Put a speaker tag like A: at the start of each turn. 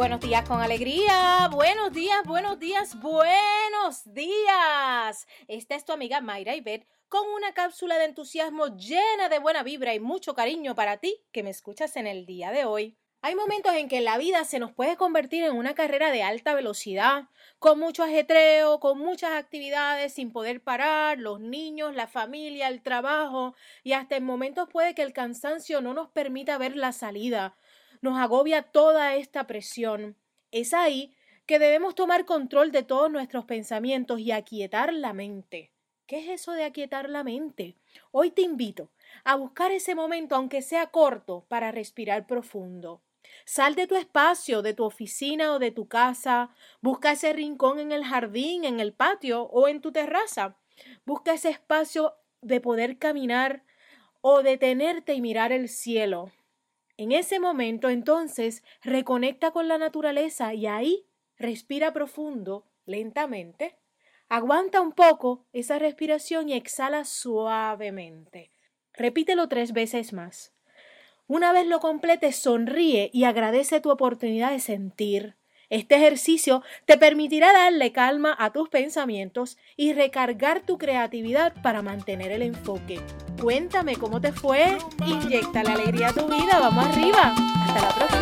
A: Buenos días con alegría, buenos días, buenos días, buenos días. Esta es tu amiga Mayra Ibet con una cápsula de entusiasmo llena de buena vibra y mucho cariño para ti que me escuchas en el día de hoy. Hay momentos en que la vida se nos puede convertir en una carrera de alta velocidad, con mucho ajetreo, con muchas actividades sin poder parar, los niños, la familia, el trabajo, y hasta en momentos puede que el cansancio no nos permita ver la salida. Nos agobia toda esta presión. Es ahí que debemos tomar control de todos nuestros pensamientos y aquietar la mente. ¿Qué es eso de aquietar la mente? Hoy te invito a buscar ese momento, aunque sea corto, para respirar profundo. Sal de tu espacio, de tu oficina o de tu casa. Busca ese rincón en el jardín, en el patio o en tu terraza. Busca ese espacio de poder caminar o detenerte y mirar el cielo. En ese momento entonces reconecta con la naturaleza y ahí respira profundo, lentamente. Aguanta un poco esa respiración y exhala suavemente. Repítelo tres veces más. Una vez lo completes, sonríe y agradece tu oportunidad de sentir. Este ejercicio te permitirá darle calma a tus pensamientos y recargar tu creatividad para mantener el enfoque. Cuéntame cómo te fue. Inyecta la alegría a tu vida. Vamos arriba. Hasta la próxima.